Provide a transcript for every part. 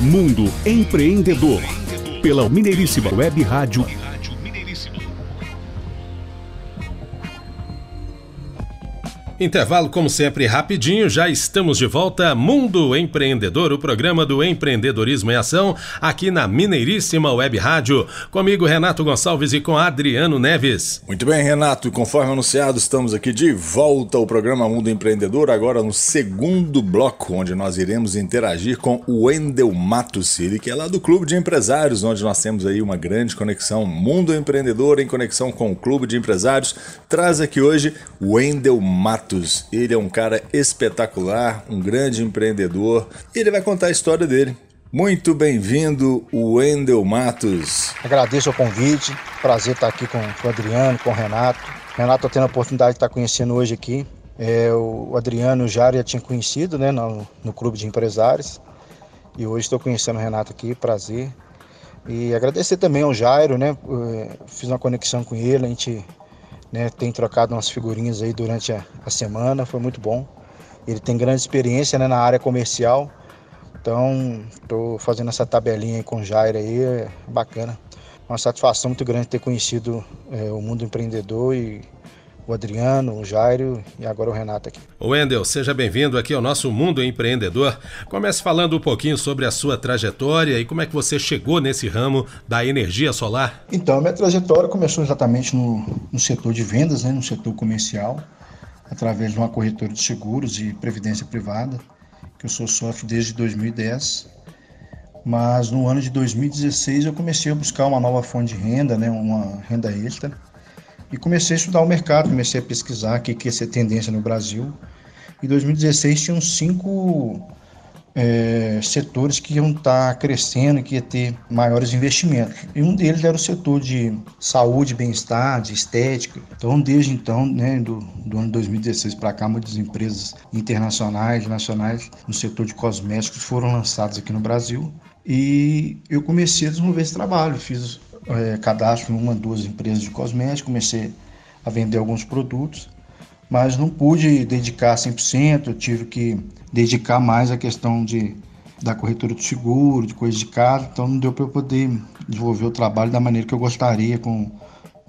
Mundo Empreendedor. Pela Mineiríssima Web Rádio Intervalo, como sempre, rapidinho, já estamos de volta. Mundo Empreendedor, o programa do empreendedorismo em ação, aqui na Mineiríssima Web Rádio. Comigo, Renato Gonçalves e com Adriano Neves. Muito bem, Renato, conforme anunciado, estamos aqui de volta ao programa Mundo Empreendedor, agora no segundo bloco, onde nós iremos interagir com o Wendel Matos, ele que é lá do Clube de Empresários, onde nós temos aí uma grande conexão. Mundo Empreendedor em conexão com o Clube de Empresários, traz aqui hoje o Wendel Matos. Matos. Ele é um cara espetacular, um grande empreendedor. Ele vai contar a história dele. Muito bem-vindo, Wendel Matos. Agradeço o convite, prazer estar aqui com, o Adriano, com o Renato. Renato, estou tendo a oportunidade de estar conhecendo hoje aqui. É, o Adriano Jário já tinha conhecido né, no, no clube de empresários. E hoje estou conhecendo o Renato aqui, prazer. E agradecer também ao Jairo, né? Fiz uma conexão com ele, a gente né, tem trocado umas figurinhas aí durante a, a semana, foi muito bom. Ele tem grande experiência né, na área comercial, então estou fazendo essa tabelinha aí com o Jair aí, é bacana. Uma satisfação muito grande ter conhecido é, o mundo empreendedor e o Adriano, o Jairo e agora o Renato aqui. O Wendel, seja bem-vindo aqui ao nosso Mundo Empreendedor. Comece falando um pouquinho sobre a sua trajetória e como é que você chegou nesse ramo da energia solar. Então, a minha trajetória começou exatamente no, no setor de vendas, né, no setor comercial, através de uma corretora de seguros e previdência privada, que eu sou sócio desde 2010. Mas no ano de 2016 eu comecei a buscar uma nova fonte de renda, né, uma renda extra e comecei a estudar o mercado, comecei a pesquisar o que, que ia ser tendência no Brasil. Em 2016 tinham cinco é, setores que iam estar tá crescendo, que ia ter maiores investimentos. E um deles era o setor de saúde, bem-estar, de estética. Então, desde então, né, do, do ano 2016 para cá, muitas empresas internacionais, nacionais, no setor de cosméticos foram lançadas aqui no Brasil. E eu comecei a desenvolver esse trabalho, fiz é, cadastro em uma, duas empresas de cosméticos, comecei a vender alguns produtos, mas não pude dedicar 100%, eu tive que dedicar mais a questão de, da corretora de seguro, de coisas de casa, então não deu para eu poder desenvolver o trabalho da maneira que eu gostaria, com,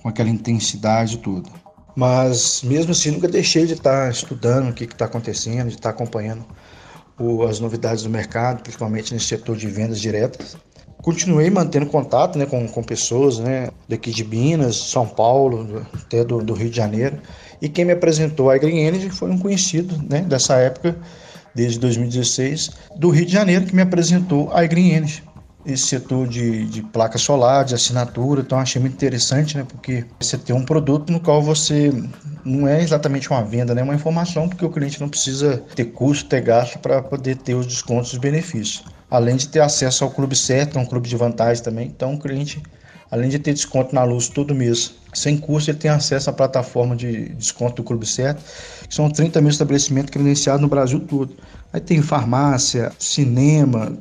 com aquela intensidade toda. Mas mesmo assim, nunca deixei de estar estudando o que está acontecendo, de estar acompanhando o, as novidades do mercado, principalmente nesse setor de vendas diretas continuei mantendo contato né, com, com pessoas né, daqui de Minas, São Paulo, até do, do Rio de Janeiro. E quem me apresentou a Green Energy foi um conhecido né, dessa época, desde 2016, do Rio de Janeiro, que me apresentou a Green Energy. Esse setor de, de placa solar, de assinatura, então achei muito interessante, né? Porque você tem um produto no qual você não é exatamente uma venda, né? É uma informação, porque o cliente não precisa ter custo, ter gasto para poder ter os descontos e os benefícios além de ter acesso ao clube certo, um clube de vantagem também. Então o cliente, além de ter desconto na luz todo mês, sem custo, ele tem acesso à plataforma de desconto do clube certo, que são 30 mil estabelecimentos credenciados no Brasil todo. Aí tem farmácia, cinema,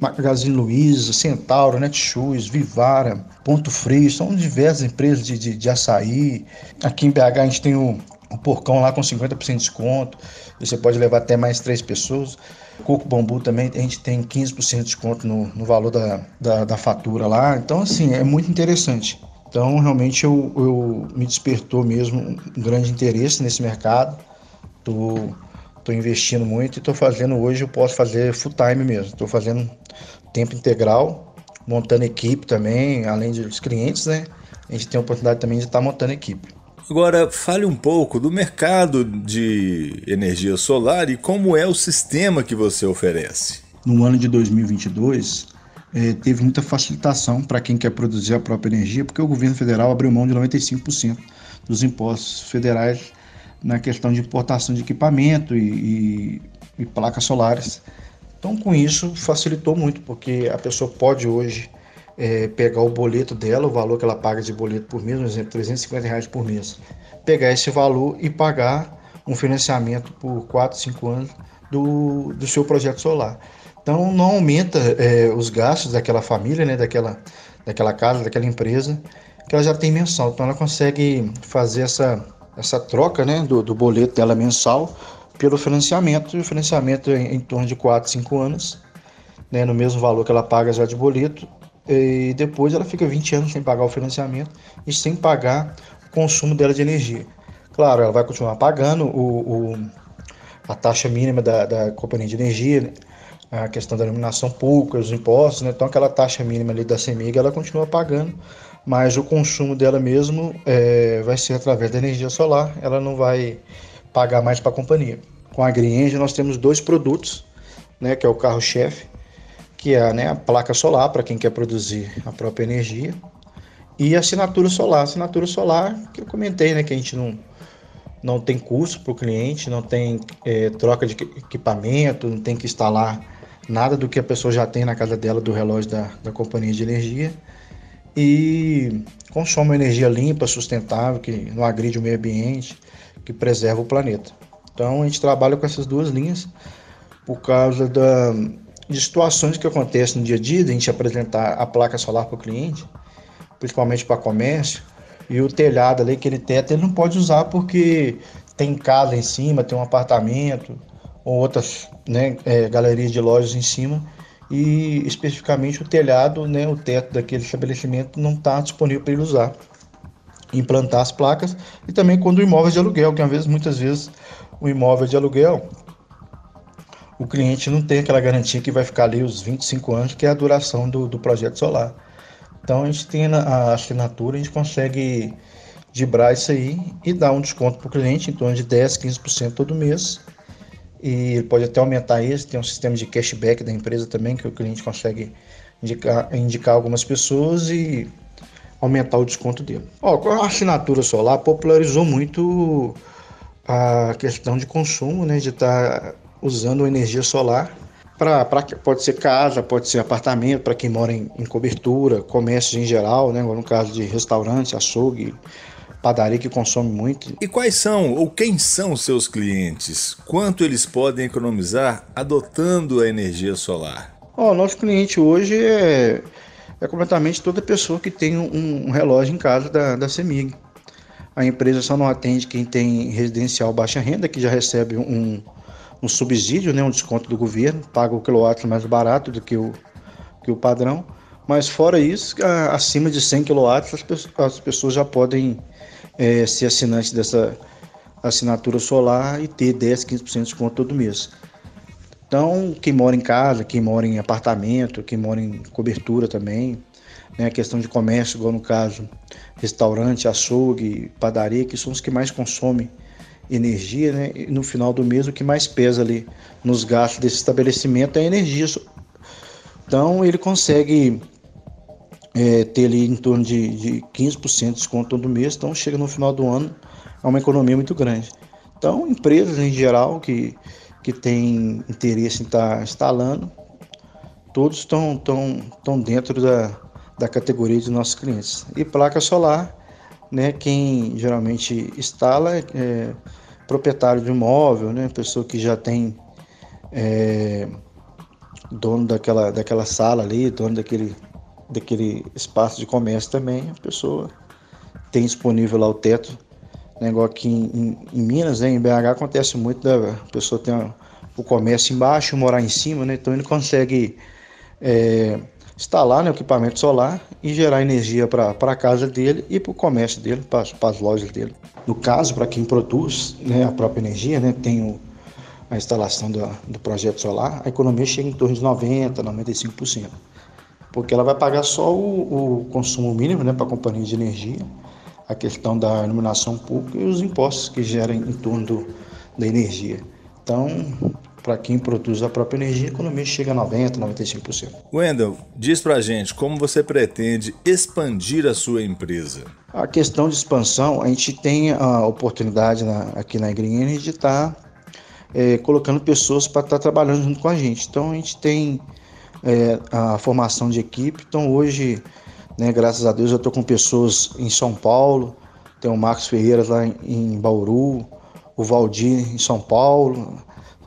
Magazine Luiza, Centauro, Netshoes, Vivara, Ponto Frio, são diversas empresas de, de, de açaí. Aqui em BH a gente tem o, o porcão lá com 50% de desconto, você pode levar até mais três pessoas. Coco Bambu também a gente tem 15% de desconto no, no valor da, da, da, fatura lá. Então, assim, é muito interessante. Então, realmente, eu, eu me despertou mesmo um grande interesse nesse mercado. Tô, tô investindo muito e tô fazendo hoje, eu posso fazer full time mesmo. Estou fazendo tempo integral, montando equipe também, além dos clientes, né? A gente tem a oportunidade também de estar tá montando equipe. Agora, fale um pouco do mercado de energia solar e como é o sistema que você oferece. No ano de 2022, é, teve muita facilitação para quem quer produzir a própria energia, porque o governo federal abriu mão de 95% dos impostos federais na questão de importação de equipamento e, e, e placas solares. Então, com isso, facilitou muito, porque a pessoa pode hoje é, pegar o boleto dela, o valor que ela paga de boleto por mês, por exemplo, 350 reais por mês, pegar esse valor e pagar um financiamento por 4, 5 anos do, do seu projeto solar. Então não aumenta é, os gastos daquela família, né, daquela, daquela casa, daquela empresa, que ela já tem mensal. Então ela consegue fazer essa, essa troca né, do, do boleto dela mensal pelo financiamento, e o financiamento é em torno de 4, 5 anos, né, no mesmo valor que ela paga já de boleto, e depois ela fica 20 anos sem pagar o financiamento e sem pagar o consumo dela de energia. Claro, ela vai continuar pagando o, o a taxa mínima da, da companhia de energia, né, a questão da iluminação pública, os impostos, né? então aquela taxa mínima ali da CEMIG ela continua pagando, mas o consumo dela mesmo é, vai ser através da energia solar, ela não vai pagar mais para a companhia. Com a Green nós temos dois produtos, né, que é o carro-chefe, que é né, a placa solar para quem quer produzir a própria energia, e a assinatura solar. A assinatura solar, que eu comentei, né, que a gente não, não tem custo para o cliente, não tem é, troca de equipamento, não tem que instalar nada do que a pessoa já tem na casa dela do relógio da, da companhia de energia e consome energia limpa, sustentável, que não agride o meio ambiente, que preserva o planeta. Então a gente trabalha com essas duas linhas por causa da, de situações que acontecem no dia a dia, de a gente apresentar a placa solar para o cliente, principalmente para comércio, e o telhado ali, aquele teto, ele não pode usar porque tem casa em cima, tem um apartamento, ou outras né, é, galerias de lojas em cima, e especificamente o telhado, né, o teto daquele estabelecimento não está disponível para ele usar. Implantar as placas e também quando o imóvel é de aluguel, que às vezes, muitas vezes o imóvel é de aluguel o cliente não tem aquela garantia que vai ficar ali os 25 anos, que é a duração do, do projeto solar. Então a gente tem a assinatura, a gente consegue dibrar isso aí e dar um desconto para o cliente em torno de 10, 15% todo mês. E pode até aumentar isso, tem um sistema de cashback da empresa também, que o cliente consegue indicar, indicar algumas pessoas e aumentar o desconto dele. Ó, com a assinatura solar popularizou muito a questão de consumo, né, de estar tá usando energia solar. Pra, pode ser casa, pode ser apartamento, para quem mora em, em, cobertura, comércio em geral, né? no caso de restaurante, açougue, padaria que consome muito. E quais são ou quem são os seus clientes? Quanto eles podem economizar adotando a energia solar? O nosso cliente hoje é, é completamente toda pessoa que tem um, um relógio em casa da, da CEMIG. A empresa só não atende quem tem residencial baixa renda, que já recebe um, um subsídio, né, um desconto do governo, paga o quilowatt mais barato do que o, que o padrão. Mas fora isso, acima de 100 kW as, as pessoas já podem é, ser assinantes dessa assinatura solar e ter 10, 15% de desconto todo mês. Então, quem mora em casa, quem mora em apartamento, quem mora em cobertura também, né, a questão de comércio, igual no caso, restaurante, açougue, padaria, que são os que mais consomem energia, né? E no final do mês o que mais pesa ali nos gastos desse estabelecimento é a energia. Então ele consegue é, ter ali em torno de, de 15% de desconto todo mês, então chega no final do ano a uma economia muito grande. Então empresas em geral que, que têm interesse em estar tá instalando, todos estão, estão, estão dentro da, da categoria de nossos clientes. E placa solar né? Quem geralmente instala é proprietário de imóvel, né? Pessoa que já tem é, dono daquela, daquela sala ali, dono daquele, daquele espaço de comércio também, a pessoa tem disponível lá o teto. Né? Aqui em, em, em Minas, né? em BH acontece muito da pessoa ter o comércio embaixo, morar em cima, né? Então ele consegue é, instalar né, o equipamento solar e gerar energia para a casa dele e para o comércio dele, para as lojas dele. No caso, para quem produz né, a própria energia, né, tem o, a instalação do, do projeto solar, a economia chega em torno de 90%, 95%. Porque ela vai pagar só o, o consumo mínimo né, para a companhia de energia, a questão da iluminação pública e os impostos que geram em torno do, da energia. Então, para quem produz a própria energia, a economia chega a 90%, 95%. Wendel, diz para a gente como você pretende expandir a sua empresa. A questão de expansão, a gente tem a oportunidade na, aqui na Green de estar tá, é, colocando pessoas para estar tá trabalhando junto com a gente. Então, a gente tem é, a formação de equipe. Então, hoje, né, graças a Deus, eu estou com pessoas em São Paulo, tem o Marcos Ferreira lá em, em Bauru, o Valdir em São Paulo,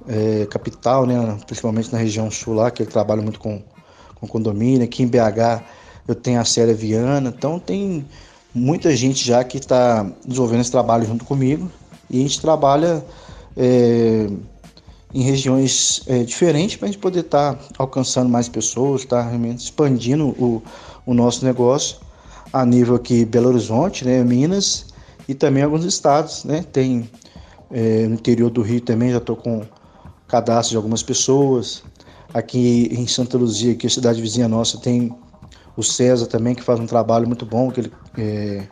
é, capital, né, principalmente na região sul lá, que ele trabalha muito com, com condomínio. Aqui em BH eu tenho a Célia Viana, então tem muita gente já que está desenvolvendo esse trabalho junto comigo e a gente trabalha é, em regiões é, diferentes para a gente poder estar tá alcançando mais pessoas, estar tá realmente expandindo o, o nosso negócio a nível aqui Belo Horizonte, né, Minas e também alguns estados, né? Tem é, no interior do Rio também já estou com cadastro de algumas pessoas. Aqui em Santa Luzia, que é a cidade vizinha nossa, tem o César também que faz um trabalho muito bom, que ele é,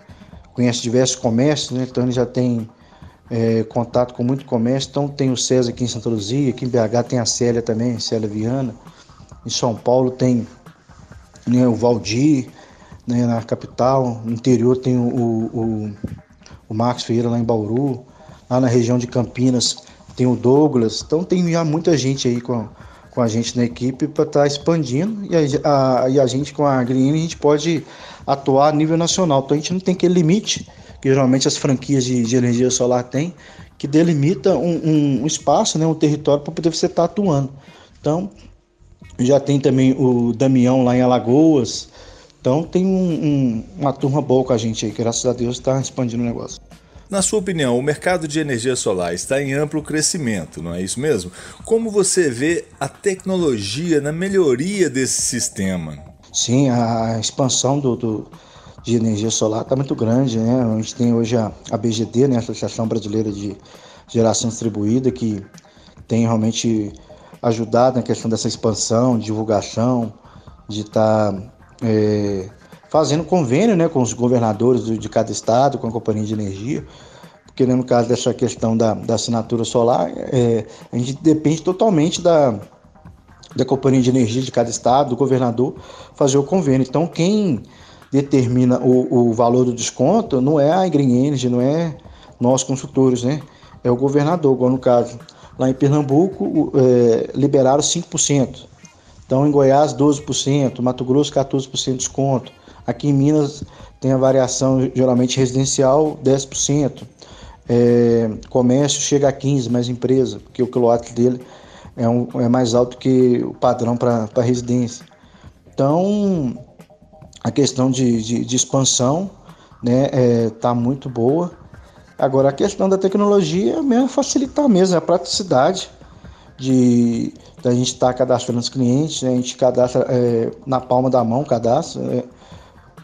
conhece diversos comércios, né? Então ele já tem é, contato com muito comércio. Então tem o César aqui em Santa Luzia, aqui em BH tem a Célia também, Célia Viana. Em São Paulo tem né, o Valdir, né, na capital. No interior tem o, o, o Marcos Ferreira lá em Bauru. Lá na região de Campinas tem o Douglas. Então tem já muita gente aí com, com a gente na equipe para estar tá expandindo. E a, a, e a gente com a Green a gente pode atuar a nível nacional. Então a gente não tem aquele limite que geralmente as franquias de, de energia solar têm, que delimita um, um espaço, né, um território para poder você estar tá atuando. Então, já tem também o Damião lá em Alagoas. Então tem um, um, uma turma boa com a gente aí, graças a Deus está expandindo o negócio. Na sua opinião, o mercado de energia solar está em amplo crescimento, não é isso mesmo? Como você vê a tecnologia na melhoria desse sistema? Sim, a expansão do, do de energia solar está muito grande, né? A gente tem hoje a, a BGD, né? a Associação Brasileira de Geração Distribuída, que tem realmente ajudado na questão dessa expansão, divulgação, de estar tá, é, fazendo convênio né, com os governadores de cada estado, com a companhia de energia, porque né, no caso dessa questão da, da assinatura solar, é, a gente depende totalmente da, da companhia de energia de cada estado, do governador, fazer o convênio. Então, quem determina o, o valor do desconto não é a Green Energy, não é nós consultores, né? É o governador, igual no caso. Lá em Pernambuco, é, liberaram 5%. Então, em Goiás, 12%, Mato Grosso, 14% de desconto. Aqui em Minas tem a variação geralmente residencial 10%. É, comércio chega a 15%, mas empresa, porque o quilowatt dele é, um, é mais alto que o padrão para residência. Então, a questão de, de, de expansão né, é, tá muito boa. Agora, a questão da tecnologia é mesmo facilitar mesmo, é a praticidade de da gente estar tá cadastrando os clientes, né? a gente cadastra é, na palma da mão, cadastra é,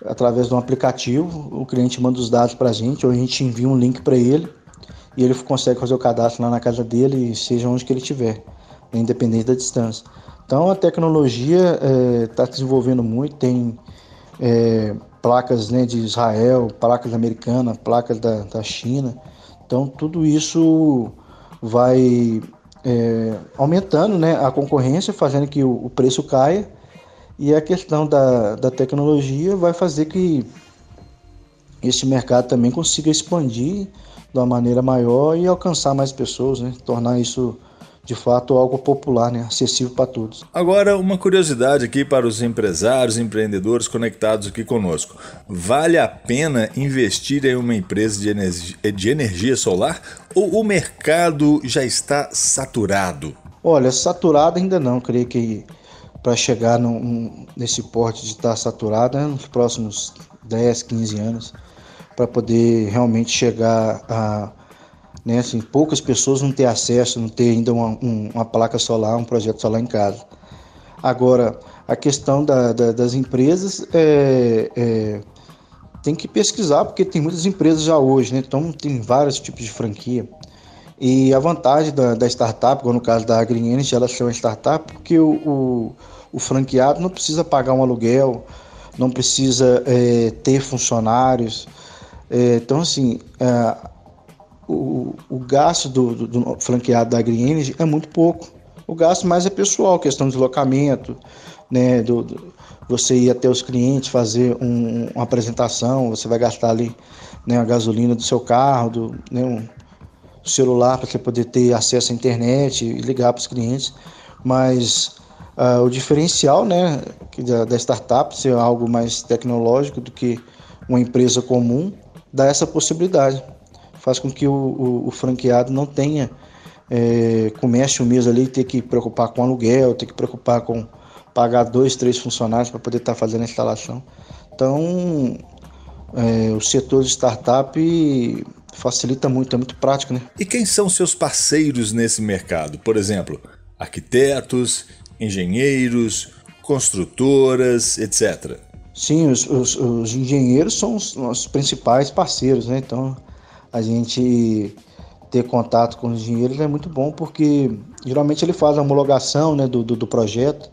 através de um aplicativo, o cliente manda os dados para a gente, ou a gente envia um link para ele e ele consegue fazer o cadastro lá na casa dele, seja onde que ele estiver, independente da distância. Então a tecnologia está é, desenvolvendo muito, tem é, placas né, de Israel, placas americanas, placas da, da China. Então tudo isso vai é, aumentando né, a concorrência, fazendo que o, o, preço caia, e a questão da, da tecnologia vai fazer que esse mercado também consiga expandir de uma maneira maior e alcançar mais pessoas, né, tornar isso de fato algo popular, né, acessível para todos. Agora, uma curiosidade aqui para os empresários, empreendedores conectados aqui conosco. Vale a pena investir em uma empresa de energia, de energia solar ou o mercado já está saturado? Olha, saturado ainda não. Creio que para chegar num, nesse porte de estar saturado né, nos próximos 10, 15 anos, para poder realmente chegar a né? Assim, poucas pessoas vão ter acesso, não ter ainda uma, um, uma placa solar, um projeto solar em casa. Agora, a questão da, da, das empresas é, é, tem que pesquisar, porque tem muitas empresas já hoje, né? Então tem vários tipos de franquia. E a vantagem da, da startup, no caso da Green Energy, ela chama startup porque o, o, o franqueado não precisa pagar um aluguel, não precisa é, ter funcionários. É, então, assim, é, o, o gasto do, do, do, franqueado da Green Energy é muito pouco. O gasto mais é pessoal, questão de deslocamento, né, do, do você ir até os clientes, fazer um, uma apresentação, você vai gastar ali né, a gasolina do seu carro, do, né, um celular para poder ter acesso à internet e ligar para os clientes. Mas uh, o diferencial né, da, da startup ser algo mais tecnológico do que uma empresa comum dá essa possibilidade faz com que o, o, o franqueado não tenha é, comércio mesmo ali, ter que preocupar com aluguel, ter que preocupar com pagar dois, três funcionários para poder estar tá fazendo a instalação. Então, é, o setor de startup facilita muito, é muito prático, né? E quem são seus parceiros nesse mercado? Por exemplo, arquitetos, engenheiros, construtoras, etc. Sim, os, os, os engenheiros são os nossos principais parceiros, né? Então, a gente ter contato com os engenheiros é muito bom porque geralmente ele faz a homologação né, do, do, do projeto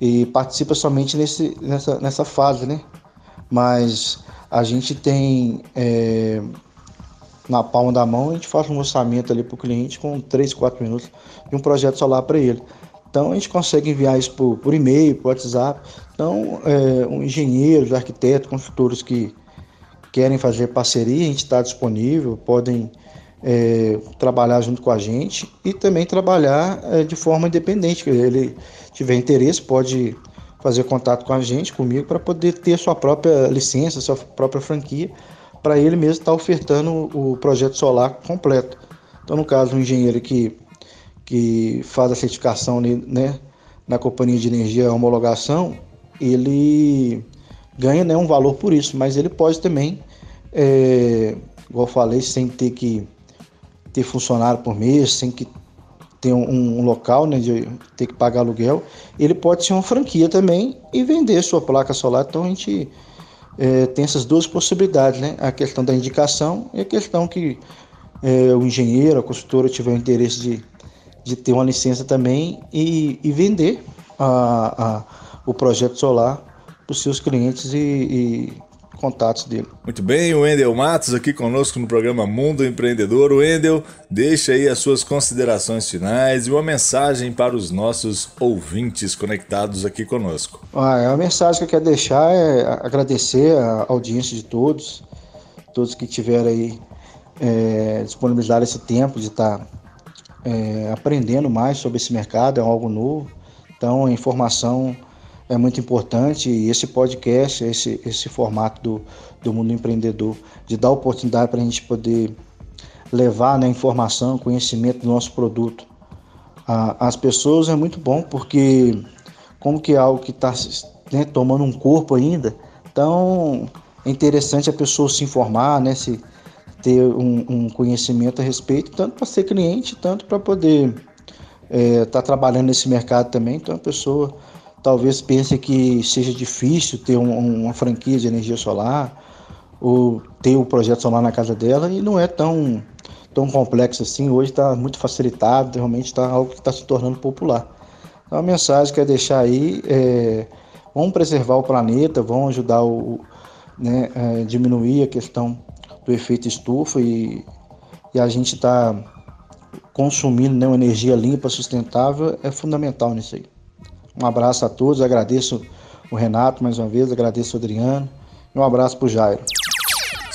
e participa somente nesse, nessa, nessa fase, né? Mas a gente tem é, na palma da mão, a gente faz um orçamento ali para o cliente com 3, 4 minutos de um projeto solar para ele. Então a gente consegue enviar isso por, por e-mail, por WhatsApp. Então, é, um engenheiros, arquitetos, construtores que querem fazer parceria, a gente está disponível, podem é, trabalhar junto com a gente e também trabalhar é, de forma independente. Ele tiver interesse, pode fazer contato com a gente, comigo, para poder ter sua própria licença, sua própria franquia, para ele mesmo estar tá ofertando o projeto solar completo. Então, no caso, um engenheiro que, que faz a certificação né, na companhia de energia, homologação, ele ganha né, um valor por isso, mas ele pode também, é, igual eu falei, sem ter que ter funcionário por mês, sem que ter um, um, local, né, de ter que pagar aluguel, ele pode ser uma franquia também e vender sua placa solar. Então a gente é, tem essas duas possibilidades, né? A questão da indicação e a questão que é, o engenheiro, a consultora tiver o interesse de, de ter uma licença também e, e vender a, a, o projeto solar para os seus clientes e, e contatos dele. Muito bem, o Wendel Matos aqui conosco no programa Mundo Empreendedor. O Wendel, deixa aí as suas considerações finais e uma mensagem para os nossos ouvintes conectados aqui conosco. Ah, a mensagem que eu quero deixar é agradecer a audiência de todos, todos que tiveram aí é, disponibilizar esse tempo de estar tá, é, aprendendo mais sobre esse mercado, é algo novo. Então, a informação é muito importante e esse podcast, esse, esse formato do, do mundo empreendedor, de dar oportunidade para a gente poder levar né, informação, conhecimento do nosso produto às pessoas é muito bom, porque como que é algo que está né, tomando um corpo ainda, então é interessante a pessoa se informar, né, se ter um, um conhecimento a respeito, tanto para ser cliente, tanto para poder estar é, tá trabalhando nesse mercado também, então a pessoa talvez pense que seja difícil ter um, uma franquia de energia solar ou ter o projeto solar na casa dela e não é tão, tão complexo assim. Hoje está muito facilitado, realmente está algo que está se tornando popular. Então a mensagem que é deixar aí é vamos preservar o planeta, vamos ajudar o né, é, diminuir a questão do efeito estufa e, e a gente está consumindo né, uma energia limpa, sustentável, é fundamental nisso aí. Um abraço a todos, agradeço o Renato mais uma vez, agradeço o Adriano e um abraço para o Jairo.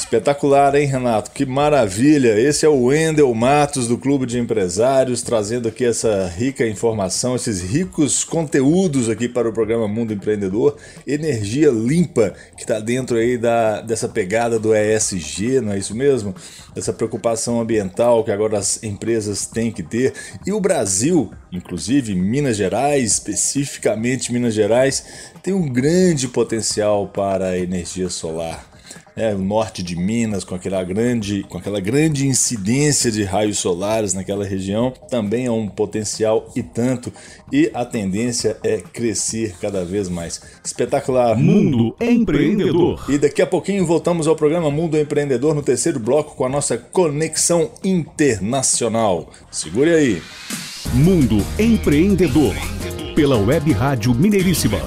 Espetacular, hein, Renato? Que maravilha! Esse é o Wendel Matos do Clube de Empresários, trazendo aqui essa rica informação, esses ricos conteúdos aqui para o programa Mundo Empreendedor. Energia limpa, que está dentro aí da, dessa pegada do ESG, não é isso mesmo? Essa preocupação ambiental que agora as empresas têm que ter. E o Brasil, inclusive Minas Gerais, especificamente Minas Gerais, tem um grande potencial para a energia solar é, o norte de Minas, com aquela, grande, com aquela grande incidência de raios solares naquela região, também é um potencial e tanto, e a tendência é crescer cada vez mais. Espetacular! Mundo Empreendedor. E daqui a pouquinho voltamos ao programa Mundo Empreendedor no terceiro bloco com a nossa conexão internacional. Segure aí! Mundo Empreendedor, pela Web Rádio Mineiríssima